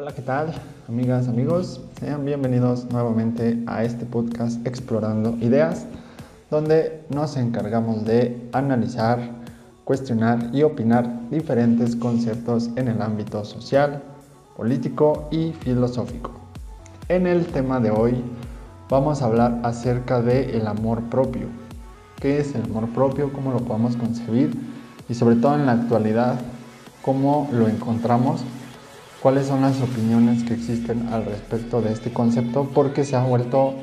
Hola, ¿qué tal? Amigas, amigos, sean bienvenidos nuevamente a este podcast Explorando Ideas, donde nos encargamos de analizar, cuestionar y opinar diferentes conceptos en el ámbito social, político y filosófico. En el tema de hoy vamos a hablar acerca del el amor propio. ¿Qué es el amor propio? ¿Cómo lo podemos concebir? Y sobre todo en la actualidad, ¿cómo lo encontramos? ¿Cuáles son las opiniones que existen al respecto de este concepto? Porque se ha vuelto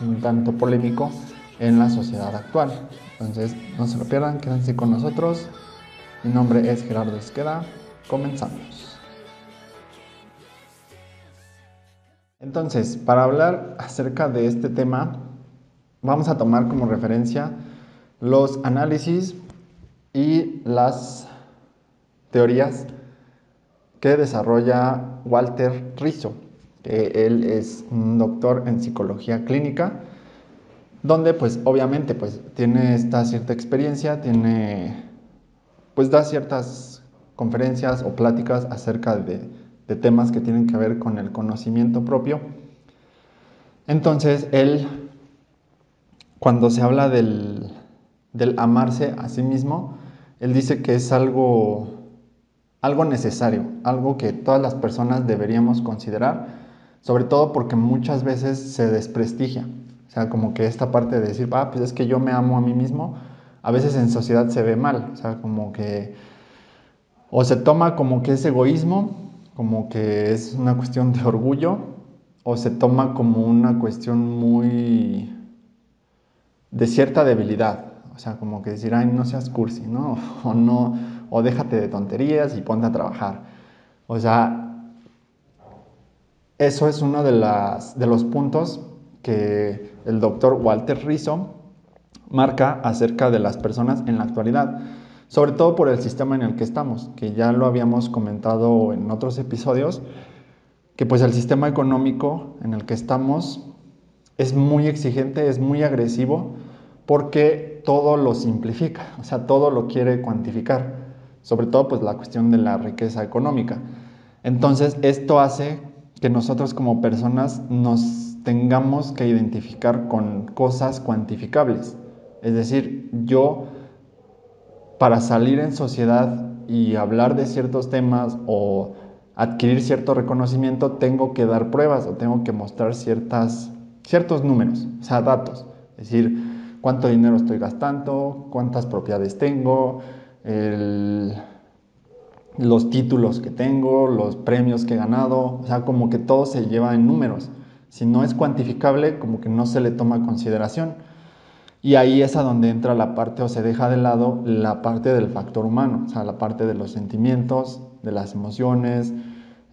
un tanto polémico en la sociedad actual. Entonces, no se lo pierdan, quédense con nosotros. Mi nombre es Gerardo Esqueda. Comenzamos. Entonces, para hablar acerca de este tema, vamos a tomar como referencia los análisis y las teorías que desarrolla Walter Rizzo, que él es un doctor en psicología clínica, donde pues obviamente pues tiene esta cierta experiencia, tiene pues da ciertas conferencias o pláticas acerca de de temas que tienen que ver con el conocimiento propio. Entonces, él, cuando se habla del, amarse a sí mismo, él dice que es algo, algo necesario, algo que todas las personas deberíamos considerar, sobre todo porque muchas veces se desprestigia. O sea, como que esta parte de decir, ah, pues es que yo me amo a mí mismo, a veces en sociedad se ve mal. O sea, como que o se toma como que es egoísmo como que es una cuestión de orgullo o se toma como una cuestión muy de cierta debilidad. O sea, como que decir, ay, no seas cursi, ¿no? O no, o déjate de tonterías y ponte a trabajar. O sea, eso es uno de, las, de los puntos que el doctor Walter Rizzo marca acerca de las personas en la actualidad sobre todo por el sistema en el que estamos, que ya lo habíamos comentado en otros episodios, que pues el sistema económico en el que estamos es muy exigente, es muy agresivo, porque todo lo simplifica, o sea, todo lo quiere cuantificar, sobre todo pues la cuestión de la riqueza económica. Entonces, esto hace que nosotros como personas nos tengamos que identificar con cosas cuantificables. Es decir, yo para salir en sociedad y hablar de ciertos temas o adquirir cierto reconocimiento, tengo que dar pruebas o tengo que mostrar ciertas, ciertos números, o sea, datos. Es decir, cuánto dinero estoy gastando, cuántas propiedades tengo, los títulos que tengo, los premios que he ganado, o sea, como que todo se lleva en números. Si no es cuantificable, como que no se le toma consideración. Y ahí es a donde entra la parte o se deja de lado la parte del factor humano, o sea, la parte de los sentimientos, de las emociones,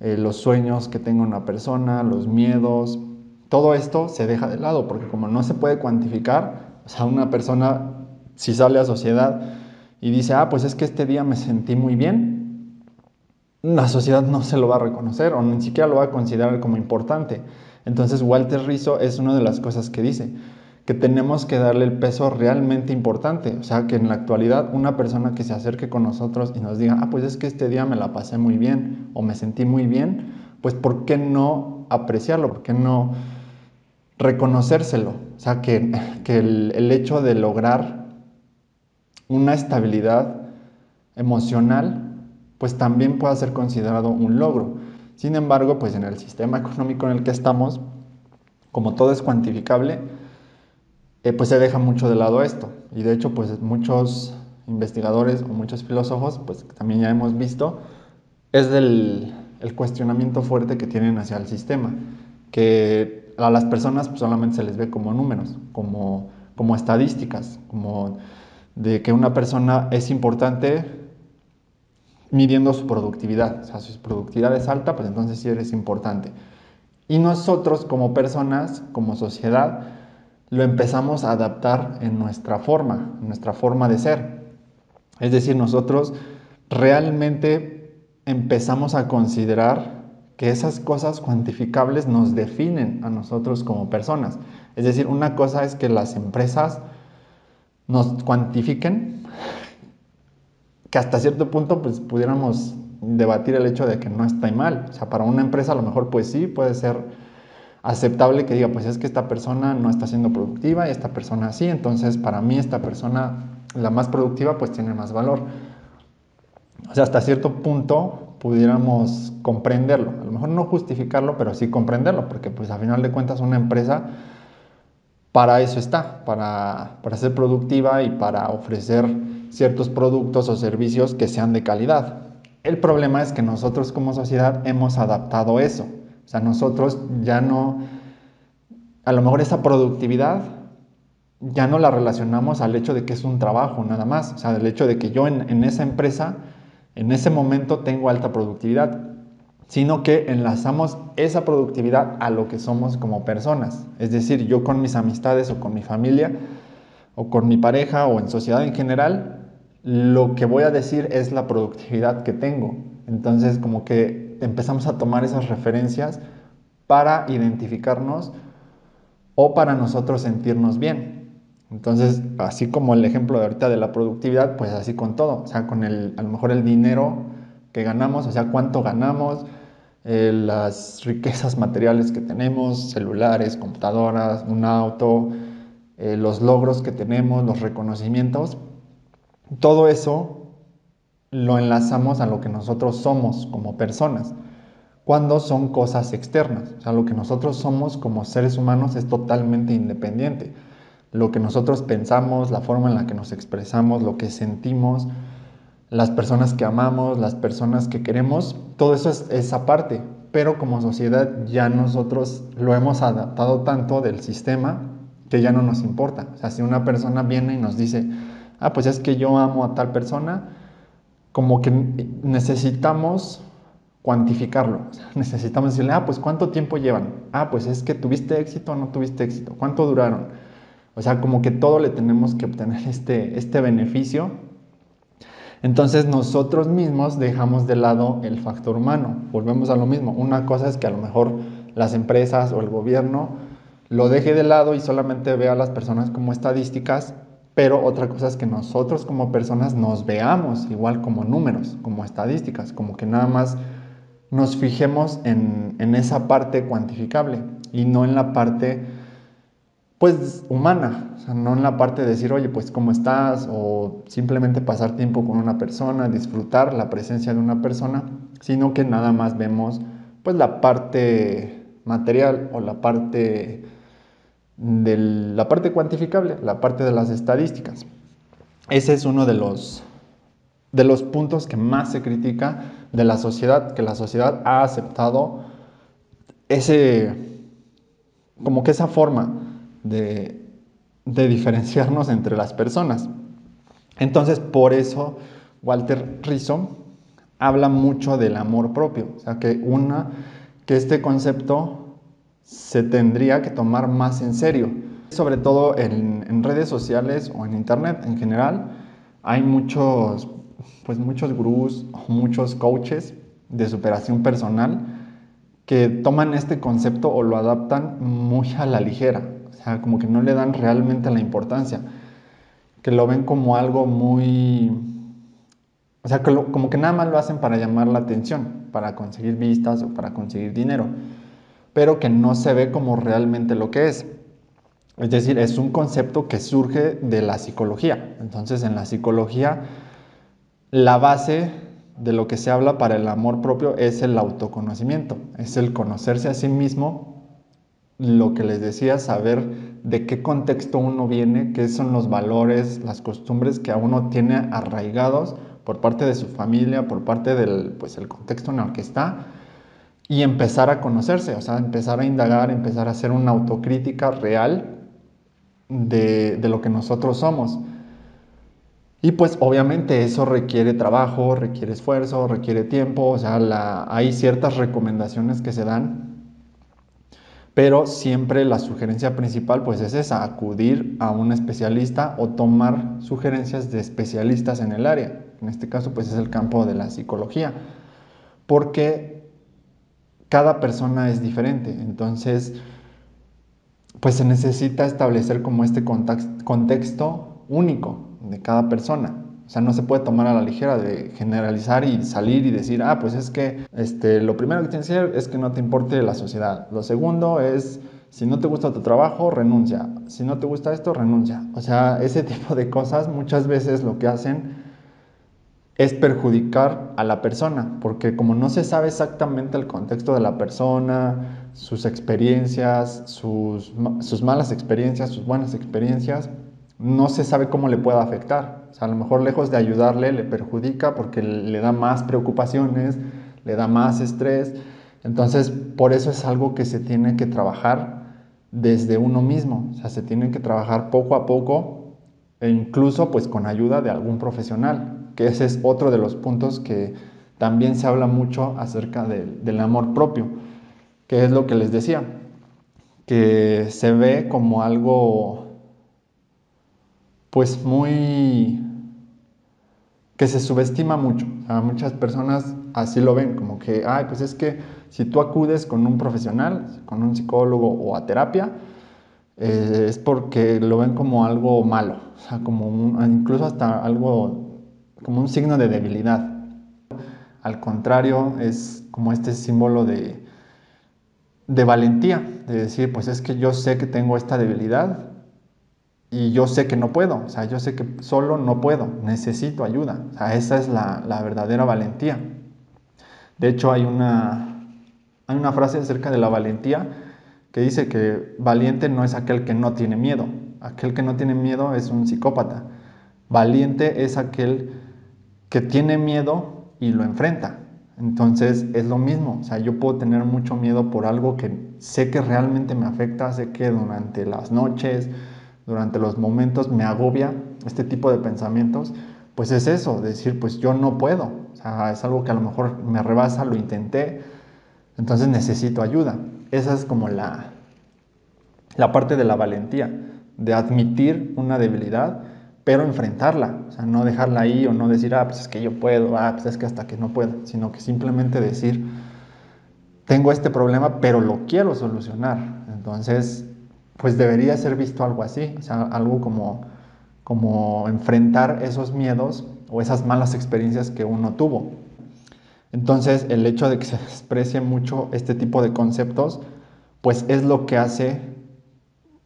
eh, los sueños que tenga una persona, los miedos. Todo esto se deja de lado porque como no se puede cuantificar, o sea, una persona si sale a sociedad y dice, ah, pues es que este día me sentí muy bien, la sociedad no se lo va a reconocer o ni siquiera lo va a considerar como importante. Entonces Walter Rizzo es una de las cosas que dice que tenemos que darle el peso realmente importante. O sea, que en la actualidad una persona que se acerque con nosotros y nos diga, ah, pues es que este día me la pasé muy bien o me sentí muy bien, pues ¿por qué no apreciarlo? ¿Por qué no reconocérselo? O sea, que, que el, el hecho de lograr una estabilidad emocional, pues también pueda ser considerado un logro. Sin embargo, pues en el sistema económico en el que estamos, como todo es cuantificable, eh, pues se deja mucho de lado esto. Y de hecho, pues muchos investigadores o muchos filósofos, pues también ya hemos visto, es el cuestionamiento fuerte que tienen hacia el sistema, que a las personas pues, solamente se les ve como números, como, como estadísticas, como de que una persona es importante midiendo su productividad. O sea, si su productividad es alta, pues entonces sí eres importante. Y nosotros como personas, como sociedad, lo empezamos a adaptar en nuestra forma, en nuestra forma de ser. Es decir, nosotros realmente empezamos a considerar que esas cosas cuantificables nos definen a nosotros como personas. Es decir, una cosa es que las empresas nos cuantifiquen, que hasta cierto punto pues pudiéramos debatir el hecho de que no está mal. O sea, para una empresa a lo mejor pues sí, puede ser aceptable que diga, pues es que esta persona no está siendo productiva y esta persona sí, entonces para mí esta persona, la más productiva, pues tiene más valor. O sea, hasta cierto punto pudiéramos comprenderlo, a lo mejor no justificarlo, pero sí comprenderlo, porque pues a final de cuentas una empresa para eso está, para, para ser productiva y para ofrecer ciertos productos o servicios que sean de calidad. El problema es que nosotros como sociedad hemos adaptado eso. O sea, nosotros ya no, a lo mejor esa productividad ya no la relacionamos al hecho de que es un trabajo nada más. O sea, del hecho de que yo en, en esa empresa, en ese momento tengo alta productividad, sino que enlazamos esa productividad a lo que somos como personas. Es decir, yo con mis amistades o con mi familia o con mi pareja o en sociedad en general, lo que voy a decir es la productividad que tengo. Entonces, como que empezamos a tomar esas referencias para identificarnos o para nosotros sentirnos bien. Entonces, así como el ejemplo de ahorita de la productividad, pues así con todo, o sea, con el, a lo mejor el dinero que ganamos, o sea, cuánto ganamos, eh, las riquezas materiales que tenemos, celulares, computadoras, un auto, eh, los logros que tenemos, los reconocimientos, todo eso lo enlazamos a lo que nosotros somos como personas, cuando son cosas externas. O sea, lo que nosotros somos como seres humanos es totalmente independiente. Lo que nosotros pensamos, la forma en la que nos expresamos, lo que sentimos, las personas que amamos, las personas que queremos, todo eso es esa parte. Pero como sociedad ya nosotros lo hemos adaptado tanto del sistema que ya no nos importa. O sea, si una persona viene y nos dice, ah, pues es que yo amo a tal persona, como que necesitamos cuantificarlo. necesitamos decirle, ah, pues cuánto tiempo llevan. Ah, pues es que tuviste éxito o no tuviste éxito. ¿Cuánto duraron? O sea, como que todo le tenemos que obtener este, este beneficio. Entonces nosotros mismos dejamos de lado el factor humano. Volvemos a lo mismo. Una cosa es que a lo mejor las empresas o el gobierno lo deje de lado y solamente vea a las personas como estadísticas pero otra cosa es que nosotros como personas nos veamos igual como números, como estadísticas, como que nada más nos fijemos en, esa parte cuantificable y no en la parte pues humana, no en la parte de decir, oye, pues cómo estás, o simplemente pasar tiempo con una persona, disfrutar la presencia de una persona, sino que nada más vemos pues la parte material o la parte de la parte cuantificable, la parte de las estadísticas. Ese es uno de los, de los puntos que más se critica de la sociedad, que la sociedad ha aceptado ese, como que esa forma de, diferenciarnos entre las personas. Entonces, por eso Walter Rizzo habla mucho del amor propio, o sea, que una, que este concepto se tendría que tomar más en serio. Sobre todo en, redes sociales o en internet en general, hay muchos, pues muchos gurús o muchos coaches de superación personal que toman este concepto o lo adaptan muy a la ligera, o sea, como que no le dan realmente la importancia, que lo ven como algo muy, o sea, como que nada más lo hacen para llamar la atención, para conseguir vistas o para conseguir dinero pero que no se ve como realmente lo que es. Es decir, es un concepto que surge de la psicología. Entonces, en la psicología, la base de lo que se habla para el amor propio es el autoconocimiento, es el conocerse a sí mismo, lo que les decía, saber de qué contexto uno viene, qué son los valores, las costumbres que a uno tiene arraigados por parte de su familia, por parte del pues, el contexto en el que está, y empezar a conocerse, o sea, empezar a indagar, empezar a hacer una autocrítica real de, lo que nosotros somos. Y pues obviamente eso requiere trabajo, requiere esfuerzo, requiere tiempo, o sea, hay ciertas recomendaciones que se dan, pero siempre la sugerencia principal pues es esa, acudir a un especialista o tomar sugerencias de especialistas en el área. En este caso pues es el campo de la psicología, porque cada persona es diferente, entonces pues se necesita establecer como este contexto único de cada persona. O sea, no se puede tomar a la ligera de generalizar y salir y decir, ah, pues es que este, lo primero que tienes que hacer es que no te importe la sociedad. Lo segundo es, si no te gusta tu trabajo, renuncia. Si no te gusta esto, renuncia. O sea, ese tipo de cosas muchas veces lo que hacen es perjudicar a la persona, porque como no se sabe exactamente el contexto de la persona, sus experiencias, sus, sus malas experiencias, sus buenas experiencias, no se sabe cómo le pueda afectar. O sea, a lo mejor lejos de ayudarle, le perjudica porque le da más preocupaciones, le da más estrés. Entonces, por eso es algo que se tiene que trabajar desde uno mismo. O sea, se tiene que trabajar poco a poco e incluso pues con ayuda de algún profesional, que ese es otro de los puntos que también se habla mucho acerca del amor propio, que es lo que les decía, que se ve como algo pues muy que se subestima mucho. A muchas personas así lo ven, como que, ay, pues es que si tú acudes con un profesional, con un psicólogo o a terapia, eh, es porque lo ven como algo malo, o sea, como incluso hasta algo, como un signo de debilidad. Al contrario, es como este símbolo de, de valentía, de decir, pues es que yo sé que tengo esta debilidad, y yo sé que no puedo, o sea, yo sé que solo no puedo, necesito ayuda. O sea, esa es la, la verdadera valentía. De hecho, hay una, hay una frase acerca de la valentía que dice que valiente no es aquel que no tiene miedo. Aquel que no tiene miedo es un psicópata. Valiente es aquel que tiene miedo y lo enfrenta. Entonces es lo mismo, o sea, yo puedo tener mucho miedo por algo que sé que realmente me afecta, sé que durante las noches, durante los momentos me agobia este tipo de pensamientos, pues es eso, decir, pues yo no puedo, o sea, es algo que a lo mejor me rebasa, lo intenté, entonces necesito ayuda. Esa es como la, la parte de la valentía, de admitir una debilidad, pero enfrentarla, o sea, no dejarla ahí o no decir, ah, pues es que yo puedo, ah, pues es que hasta que no puedo, sino que simplemente decir, tengo este problema, pero lo quiero solucionar. Entonces, pues debería ser visto algo así, o sea, algo como, como enfrentar esos miedos o esas malas experiencias que uno tuvo. Entonces, el hecho de que se desprecie mucho este tipo de conceptos, pues es lo que hace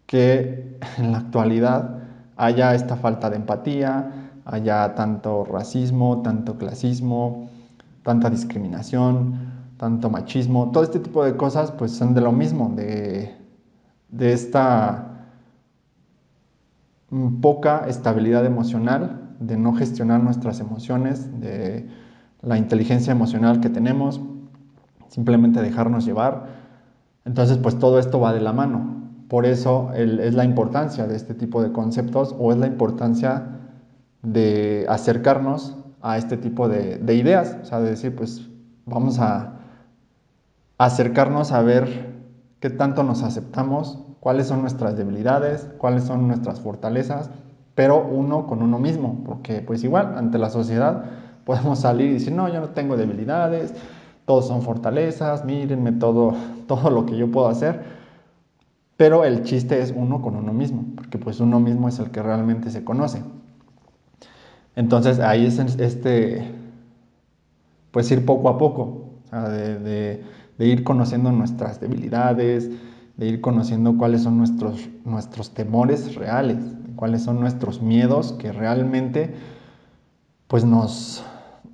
que en la actualidad haya esta falta de empatía, haya tanto racismo, tanto clasismo, tanta discriminación, tanto machismo, todo este tipo de cosas pues son de lo mismo, de de esta mm, poca estabilidad emocional, de no gestionar nuestras emociones, de la inteligencia emocional que tenemos, simplemente dejarnos llevar. Entonces, pues todo esto va de la mano. Por eso es la importancia de este tipo de conceptos o es la importancia de acercarnos a este tipo de, de ideas. O sea, de decir, pues vamos a acercarnos a ver qué tanto nos aceptamos, cuáles son nuestras debilidades, cuáles son nuestras fortalezas, pero uno con uno mismo, porque pues igual ante la sociedad podemos salir y decir, no, yo no tengo debilidades, todos son fortalezas, mírenme todo, todo lo que yo puedo hacer, pero el chiste es uno con uno mismo, porque pues uno mismo es el que realmente se conoce. Entonces ahí es este, pues ir poco a poco, de ir conociendo nuestras debilidades, de ir conociendo cuáles son nuestros, nuestros temores reales, cuáles son nuestros miedos que realmente pues nos,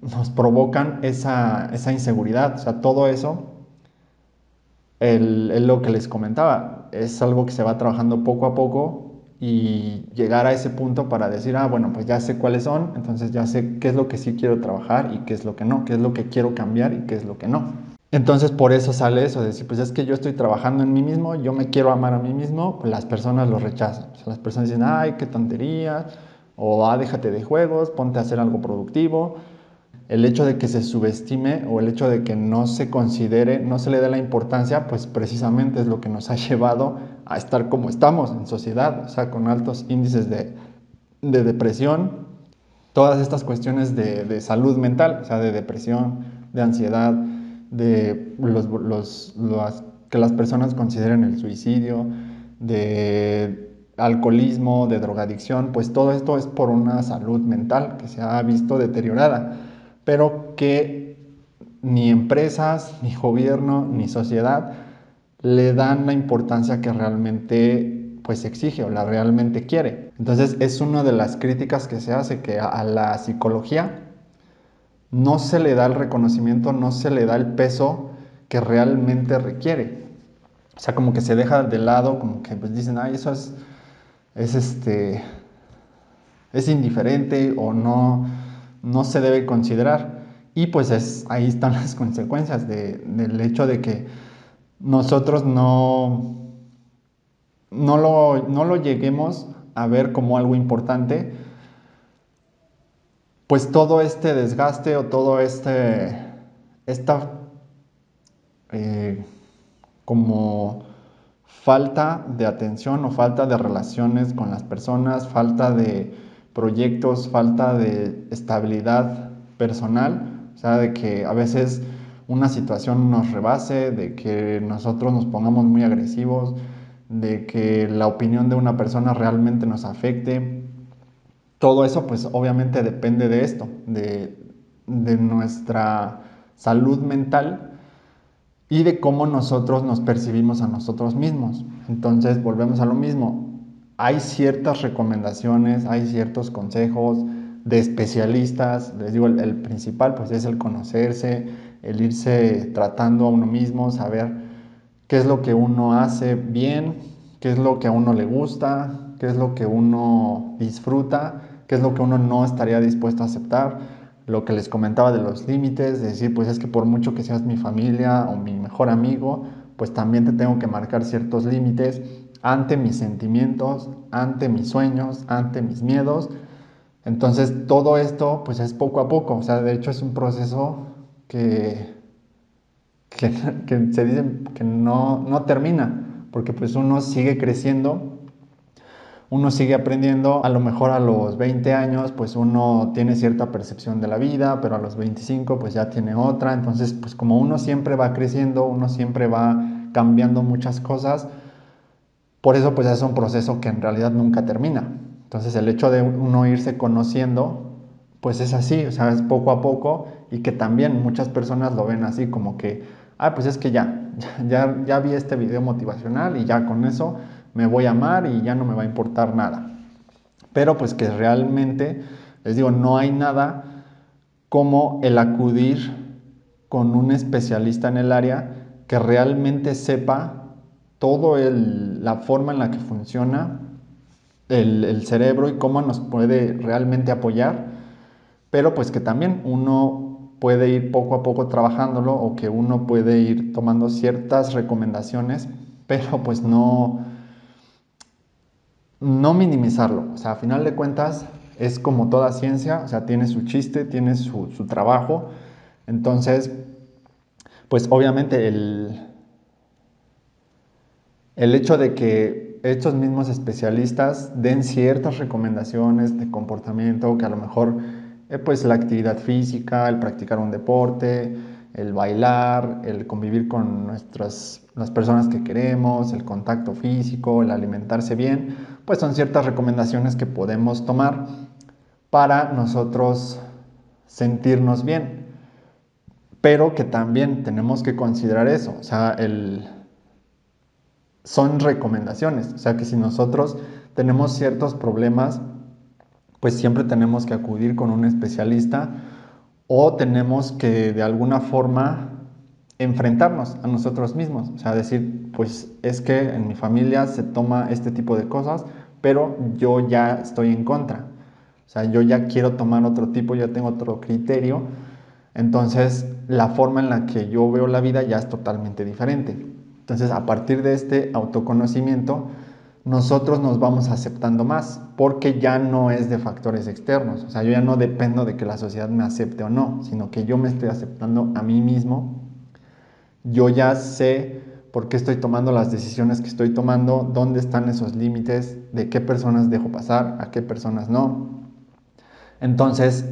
nos provocan esa, esa, inseguridad. O sea, todo eso es lo que les comentaba, es algo que se va trabajando poco a poco y llegar a ese punto para decir, ah, bueno, pues ya sé cuáles son, entonces ya sé qué es lo que sí quiero trabajar y qué es lo que no, qué es lo que quiero cambiar y qué es lo que no. Entonces por eso sale eso, de decir, pues es que yo estoy trabajando en mí mismo, yo me quiero amar a mí mismo, las personas lo rechazan. O sea, las personas dicen, ay, qué tontería, o ah, déjate de juegos, ponte a hacer algo productivo. El hecho de que se subestime o el hecho de que no se considere, no se le dé la importancia, pues precisamente es lo que nos ha llevado a estar como estamos en sociedad, o sea, con altos índices de, de depresión, todas estas cuestiones de, de salud mental, o sea, de depresión, de ansiedad, de los, que las personas consideren el suicidio, de alcoholismo, de drogadicción, pues todo esto es por una salud mental que se ha visto deteriorada, pero que ni empresas, ni gobierno, ni sociedad le dan la importancia que realmente pues exige o la realmente quiere. Entonces es una de las críticas que se hace que a la psicología no se le da el reconocimiento, no se le da el peso que realmente requiere. O sea, como que se deja de lado, como que pues dicen, ay, eso es, es este, es indiferente o no, no se debe considerar. Y pues es, ahí están las consecuencias del hecho de que nosotros no, no, lo, no lo lleguemos a ver como algo importante, pues todo este desgaste o todo este, esta eh, como falta de atención o falta de relaciones con las personas, falta de proyectos, falta de estabilidad personal, o sea, de que a veces una situación nos rebase, de que nosotros nos pongamos muy agresivos, de que la opinión de una persona realmente nos afecte. Todo eso pues obviamente depende de esto, de, de nuestra salud mental y de cómo nosotros nos percibimos a nosotros mismos. Entonces volvemos a lo mismo. Hay ciertas recomendaciones, hay ciertos consejos de especialistas. Les digo, el, principal pues es el conocerse, el irse tratando a uno mismo, saber qué es lo que uno hace bien, qué es lo que a uno le gusta, qué es lo que uno disfruta, qué es lo que uno no estaría dispuesto a aceptar. Lo que les comentaba de los límites, de decir, pues es que por mucho que seas mi familia o mi mejor amigo, pues también te tengo que marcar ciertos límites ante mis sentimientos, ante mis sueños, ante mis miedos. Entonces todo esto pues es poco a poco, o sea, de hecho es un proceso que, que, se dice que no, no termina, porque pues uno sigue creciendo, uno sigue aprendiendo, a lo mejor a los 20 años pues uno tiene cierta percepción de la vida, pero a los 25 pues ya tiene otra, entonces pues como uno siempre va creciendo, uno siempre va cambiando muchas cosas, por eso pues es un proceso que en realidad nunca termina. Entonces el hecho de uno irse conociendo pues es así, o sea, es poco a poco y que también muchas personas lo ven así como que, ah, pues es que ya, ya, ya vi este video motivacional y ya con eso me voy a amar y ya no me va a importar nada. Pero pues que realmente, les digo, no hay nada como el acudir con un especialista en el área que realmente sepa todo la forma en la que funciona el, el cerebro y cómo nos puede realmente apoyar pero pues que también uno puede ir poco a poco trabajándolo o que uno puede ir tomando ciertas recomendaciones, pero pues no, no minimizarlo. O sea, a final de cuentas es como toda ciencia, o sea, tiene su chiste, tiene su, trabajo. Entonces, pues obviamente el, el hecho de que estos mismos especialistas den ciertas recomendaciones de comportamiento que a lo mejor eh, pues la actividad física, el practicar un deporte, el bailar, el convivir con nuestras, las personas que queremos, el contacto físico, el alimentarse bien, pues son ciertas recomendaciones que podemos tomar para nosotros sentirnos bien. Pero que también tenemos que considerar eso, o sea, el, son recomendaciones, o sea que si nosotros tenemos ciertos problemas pues siempre tenemos que acudir con un especialista o tenemos que de alguna forma enfrentarnos a nosotros mismos, o sea, decir, pues es que en mi familia se toma este tipo de cosas, pero yo ya estoy en contra, o sea, yo ya quiero tomar otro tipo, ya tengo otro criterio, entonces la forma en la que yo veo la vida ya es totalmente diferente. Entonces, a partir de este autoconocimiento, nosotros nos vamos aceptando más, porque ya no es de factores externos. O sea, yo ya no dependo de que la sociedad me acepte o no, sino que yo me estoy aceptando a mí mismo. Yo ya sé por qué estoy tomando las decisiones que estoy tomando, dónde están esos límites, de qué personas dejo pasar, a qué personas no. Entonces,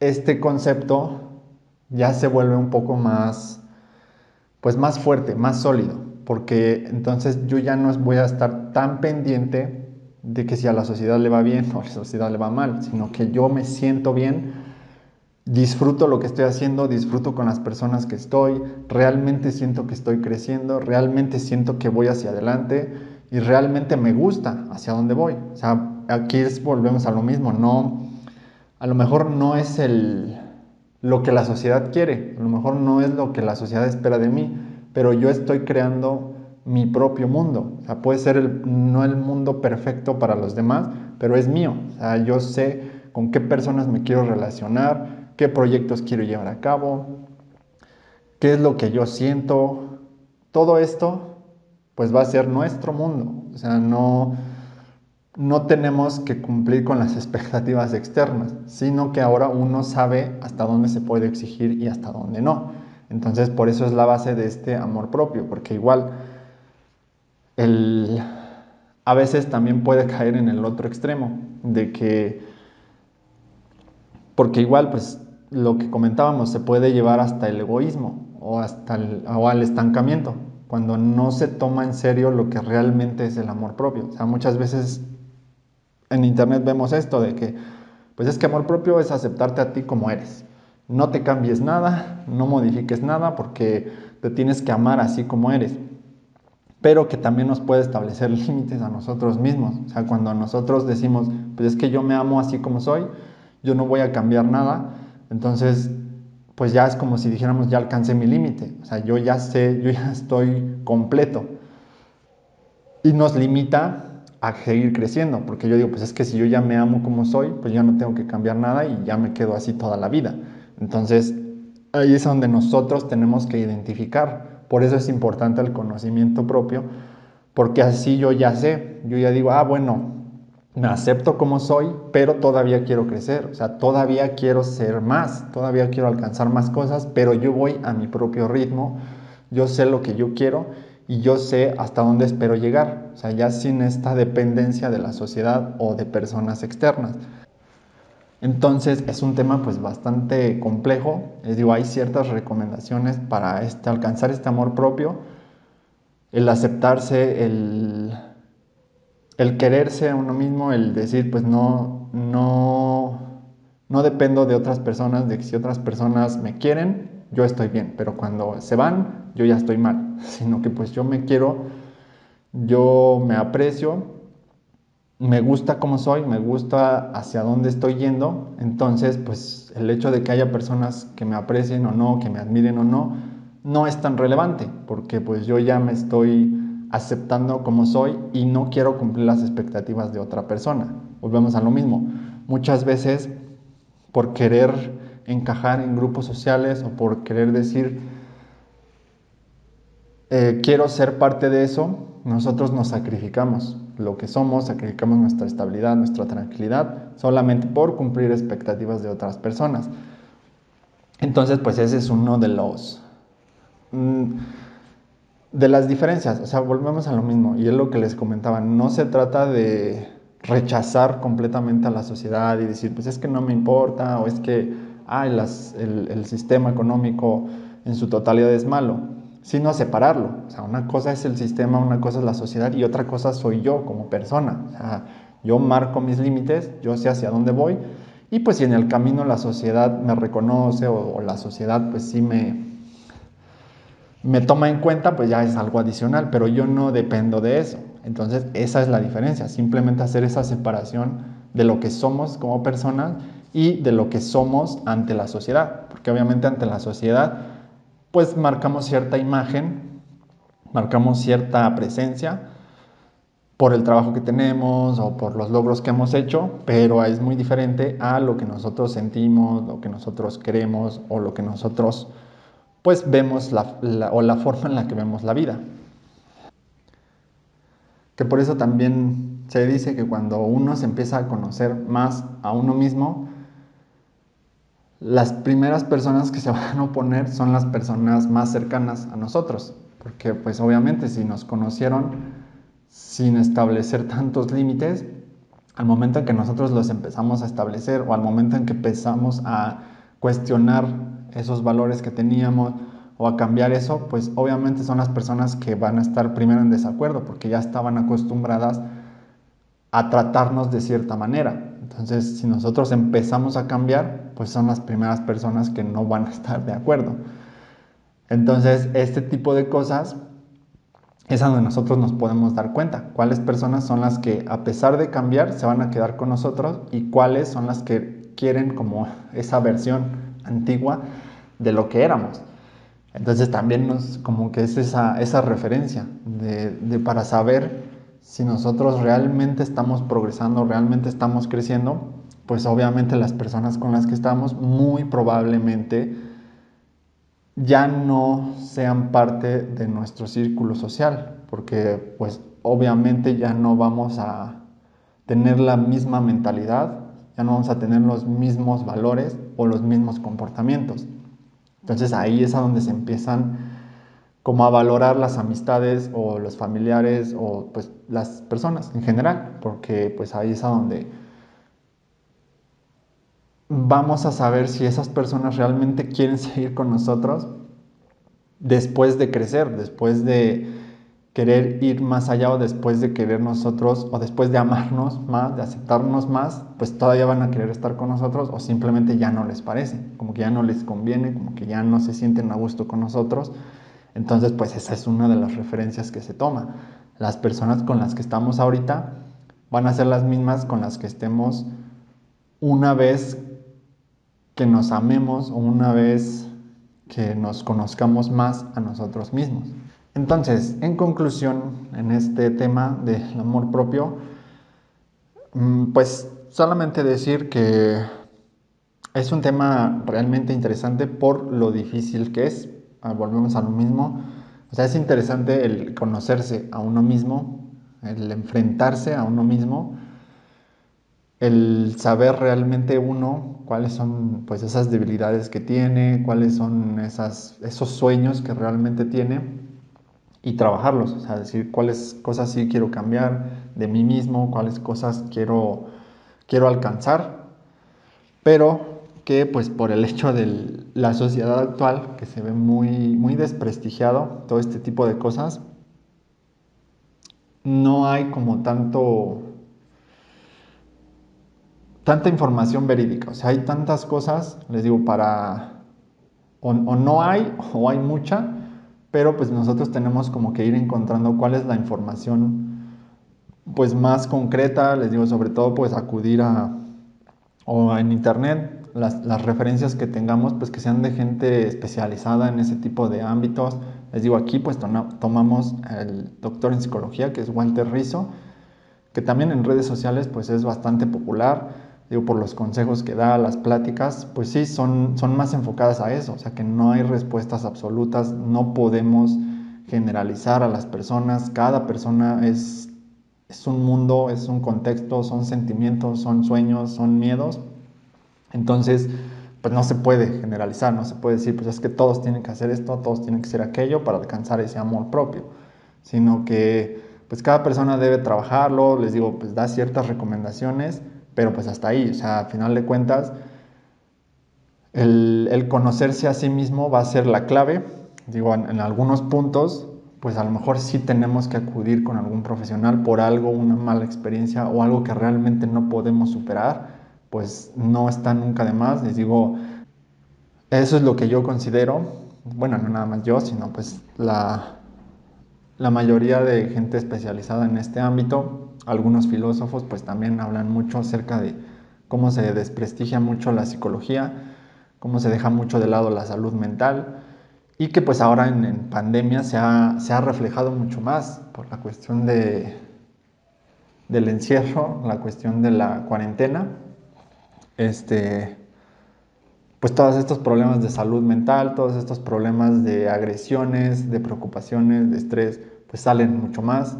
este concepto ya se vuelve un poco más, pues más fuerte, más sólido porque entonces yo ya no voy a estar tan pendiente de que si a la sociedad le va bien o a la sociedad le va mal, sino que yo me siento bien, disfruto lo que estoy haciendo, disfruto con las personas que estoy, realmente siento que estoy creciendo, realmente siento que voy hacia adelante y realmente me gusta hacia dónde voy. O sea, aquí volvemos a lo mismo, no, a lo mejor no es el, lo que la sociedad quiere, a lo mejor no es lo que la sociedad espera de mí, pero yo estoy creando mi propio mundo. O sea, puede ser el, no el mundo perfecto para los demás, pero es mío. O sea, yo sé con qué personas me quiero relacionar, qué proyectos quiero llevar a cabo, qué es lo que yo siento. Todo esto, pues va a ser nuestro mundo. O sea, no, no tenemos que cumplir con las expectativas externas, sino que ahora uno sabe hasta dónde se puede exigir y hasta dónde no. Entonces, por eso es la base de este amor propio, porque igual el, a veces también puede caer en el otro extremo, de que, porque igual, pues lo que comentábamos, se puede llevar hasta el egoísmo o hasta el, o al estancamiento, cuando no se toma en serio lo que realmente es el amor propio. O sea, muchas veces en internet vemos esto de que, pues es que amor propio es aceptarte a ti como eres no te cambies nada, no modifiques nada porque te tienes que amar así como eres. Pero que también nos puede establecer límites a nosotros mismos. O sea, cuando nosotros decimos, pues es que yo me amo así como soy, yo no voy a cambiar nada, entonces pues ya es como si dijéramos, ya alcancé mi límite. O sea, yo ya sé, yo ya estoy completo. Y nos limita a seguir creciendo, porque yo digo, pues es que si yo ya me amo como soy, pues ya no tengo que cambiar nada y ya me quedo así toda la vida. Entonces, ahí es donde nosotros tenemos que identificar. Por eso es importante el conocimiento propio, porque así yo ya sé, yo ya digo, ah, bueno, me acepto como soy, pero todavía quiero crecer, o sea, todavía quiero ser más, todavía quiero alcanzar más cosas, pero yo voy a mi propio ritmo, yo sé lo que yo quiero y yo sé hasta dónde espero llegar, o sea, ya sin esta dependencia de la sociedad o de personas externas. Entonces es un tema pues bastante complejo. Les digo, hay ciertas recomendaciones para este, alcanzar este amor propio, el aceptarse, el, el quererse a uno mismo, el decir pues no, no, no dependo de otras personas, de que si otras personas me quieren, yo estoy bien, pero cuando se van, yo ya estoy mal, sino que pues yo me quiero, yo me aprecio me gusta cómo soy, me gusta hacia dónde estoy yendo, entonces pues el hecho de que haya personas que me aprecien o no, que me admiren o no, no es tan relevante, porque pues yo ya me estoy aceptando como soy y no quiero cumplir las expectativas de otra persona. Volvemos a lo mismo. Muchas veces por querer encajar en grupos sociales o por querer decir eh, quiero ser parte de eso, nosotros nos sacrificamos lo que somos, sacrificamos nuestra estabilidad, nuestra tranquilidad, solamente por cumplir expectativas de otras personas. Entonces, pues ese es uno de los... Mm, de las diferencias, o sea, volvemos a lo mismo, y es lo que les comentaba, no se trata de rechazar completamente a la sociedad y decir, pues es que no me importa, o es que ay, el, el sistema económico en su totalidad es malo sino separarlo. O sea, una cosa es el sistema, una cosa es la sociedad y otra cosa soy yo como persona. O sea, yo marco mis límites, yo sé hacia dónde voy y pues si en el camino la sociedad me reconoce o, la sociedad pues sí me, me toma en cuenta, pues ya es algo adicional, pero yo no dependo de eso. Entonces esa es la diferencia, simplemente hacer esa separación de lo que somos como personas y de lo que somos ante la sociedad, porque obviamente ante la sociedad pues marcamos cierta imagen, marcamos cierta presencia por el trabajo que tenemos o por los logros que hemos hecho, pero es muy diferente a lo que nosotros sentimos, lo que nosotros queremos o lo que nosotros pues vemos o la forma en la que vemos la vida. Que por eso también se dice que cuando uno se empieza a conocer más a uno mismo, las primeras personas que se van a oponer son las personas más cercanas a nosotros, porque pues obviamente si nos conocieron sin establecer tantos límites, al momento en que nosotros los empezamos a establecer o al momento en que empezamos a cuestionar esos valores que teníamos o a cambiar eso, pues obviamente son las personas que van a estar primero en desacuerdo porque ya estaban acostumbradas a tratarnos de cierta manera. Entonces, si nosotros empezamos a cambiar, pues son las primeras personas que no van a estar de acuerdo. Entonces, este tipo de cosas es donde nosotros nos podemos dar cuenta. Cuáles personas son las que, a pesar de cambiar, se van a quedar con nosotros y cuáles son las que quieren como esa versión antigua de lo que éramos. Entonces también nos, como que es esa, esa referencia de, de para saber si nosotros realmente estamos progresando, realmente estamos creciendo, pues obviamente las personas con las que estamos muy probablemente ya no sean parte de nuestro círculo social, porque pues obviamente ya no vamos a tener la misma mentalidad, ya no vamos a tener los mismos valores o los mismos comportamientos. Entonces ahí es a donde se empiezan como a valorar las amistades o los familiares o pues las personas en general, porque pues ahí es a donde vamos a saber si esas personas realmente quieren seguir con nosotros después de crecer, después de querer ir más allá o después de querer nosotros o después de amarnos más, de aceptarnos más, pues todavía van a querer estar con nosotros o simplemente ya no les parece, como que ya no les conviene, como que ya no se sienten a gusto con nosotros. Entonces, pues esa es una de las referencias que se toma. Las personas con las que estamos ahorita van a ser las mismas con las que estemos una vez que nos amemos o una vez que nos conozcamos más a nosotros mismos. Entonces, en conclusión, en este tema del amor propio, mm, pues solamente decir que es un tema realmente interesante por lo difícil que es. Ah, volvemos a lo mismo. O sea, es interesante el conocerse a uno mismo, el enfrentarse a uno mismo el saber realmente uno cuáles son pues esas debilidades que tiene, cuáles son esas, esos sueños que realmente tiene y trabajarlos, o sea, decir cuáles cosas sí quiero cambiar de mí mismo, cuáles cosas quiero, quiero alcanzar, pero que pues por el hecho de la sociedad actual, que se ve muy, muy desprestigiado todo este tipo de cosas, no hay como tanto tanta información verídica. O sea, hay tantas cosas, les digo, para... O, no hay, o hay mucha, pero pues nosotros tenemos como que ir encontrando cuál es la información pues más concreta, les digo, sobre todo pues acudir a... o en internet, las, las, referencias que tengamos, pues que sean de gente especializada en ese tipo de ámbitos. Les digo, aquí pues tomamos el doctor en psicología, que es Walter Rizzo, que también en redes sociales pues es bastante popular digo, por los consejos que da, las pláticas, pues sí, son, son más enfocadas a eso, o sea que no hay respuestas absolutas, no podemos generalizar a las personas, cada persona es, es un mundo, es un contexto, son sentimientos, son sueños, son miedos, entonces pues no se puede generalizar, no se puede decir, pues es que todos tienen que hacer esto, todos tienen que hacer aquello para alcanzar ese amor propio, sino que pues cada persona debe trabajarlo, les digo, pues da ciertas recomendaciones, pero pues hasta ahí, o sea, al final de cuentas, el, conocerse a sí mismo va a ser la clave. Digo, en, algunos puntos, pues a lo mejor sí tenemos que acudir con algún profesional por algo, una mala experiencia o algo que realmente no podemos superar, pues no está nunca de más. Les digo, eso es lo que yo considero, bueno, no nada más yo, sino pues la, la mayoría de gente especializada en este ámbito algunos filósofos pues también hablan mucho acerca de cómo se desprestigia mucho la psicología, cómo se deja mucho de lado la salud mental y que pues ahora en, pandemia se ha, se ha, reflejado mucho más por la cuestión de, del encierro, la cuestión de la cuarentena, este, pues todos estos problemas de salud mental, todos estos problemas de agresiones, de preocupaciones, de estrés, pues salen mucho más.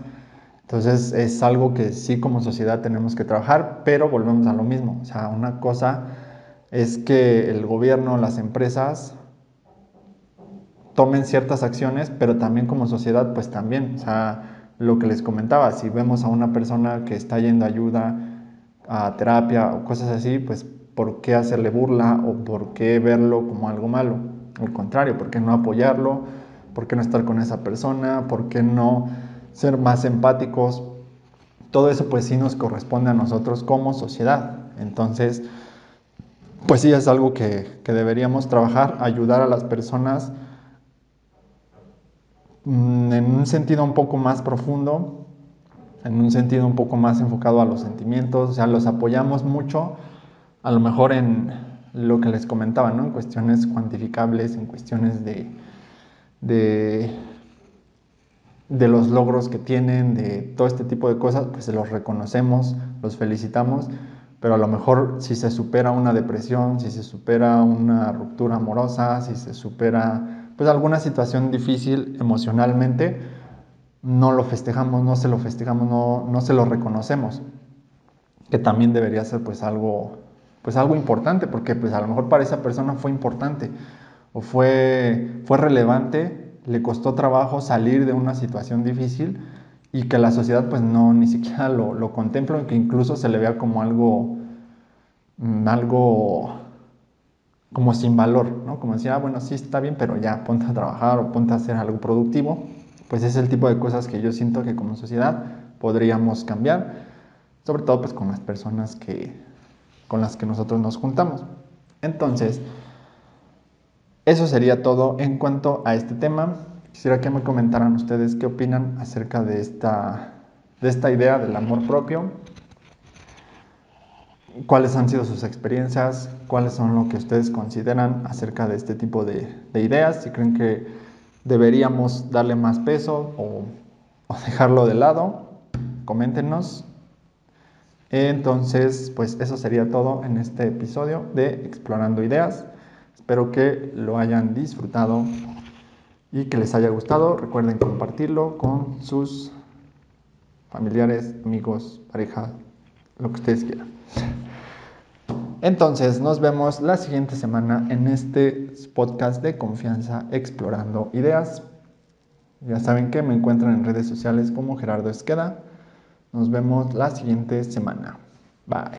Entonces es algo que sí como sociedad tenemos que trabajar, pero volvemos a lo mismo. O sea, una cosa es que el gobierno, las empresas tomen ciertas acciones, pero también como sociedad, pues también. O sea, lo que les comentaba, si vemos a una persona que está yendo a ayuda a terapia o cosas así, pues ¿por qué hacerle burla o por qué verlo como algo malo? Al contrario, ¿por qué no apoyarlo? ¿Por qué no estar con esa persona? ¿Por qué no ser más empáticos? Todo eso pues sí nos corresponde a nosotros como sociedad. Entonces, pues sí es algo que, que deberíamos trabajar, ayudar a las personas mm, en un sentido un poco más profundo, en un sentido un poco más enfocado a los sentimientos, o sea, los apoyamos mucho, a lo mejor en lo que les comentaba, ¿no? En cuestiones cuantificables, en cuestiones de, de, de los logros que tienen, de todo este tipo de cosas, pues se los reconocemos, los felicitamos, pero a lo mejor si se supera una depresión, si se supera una ruptura amorosa, si se supera pues alguna situación difícil emocionalmente, no lo festejamos, no se lo festejamos, no, no se lo reconocemos, que también debería ser pues algo, pues algo importante, porque pues a lo mejor para esa persona fue importante o fue, fue relevante, le costó trabajo salir de una situación difícil y que la sociedad pues no ni siquiera lo, lo contempla, que incluso se le vea como algo, mm, algo como sin valor, ¿no? Como decir, ah, bueno, sí está bien, pero ya ponte a trabajar o ponte a hacer algo productivo pues es el tipo de cosas que yo siento que como sociedad podríamos cambiar, sobre todo pues con las personas que, con las que nosotros nos juntamos. Entonces, eso sería todo en cuanto a este tema. Quisiera que me comentaran ustedes qué opinan acerca de esta, de esta idea del amor propio. ¿Cuáles han sido sus experiencias? ¿Cuáles son lo que ustedes consideran acerca de este tipo de, de ideas? Si creen que deberíamos darle más peso o, dejarlo de lado, coméntenos. Entonces, pues eso sería todo en este episodio de Explorando Ideas. Espero que lo hayan disfrutado y que les haya gustado. Recuerden compartirlo con sus familiares, amigos, pareja, lo que ustedes quieran. Entonces, nos vemos la siguiente semana en este podcast de confianza explorando ideas. Ya saben que me encuentran en redes sociales como Gerardo Esqueda. Nos vemos la siguiente semana. Bye.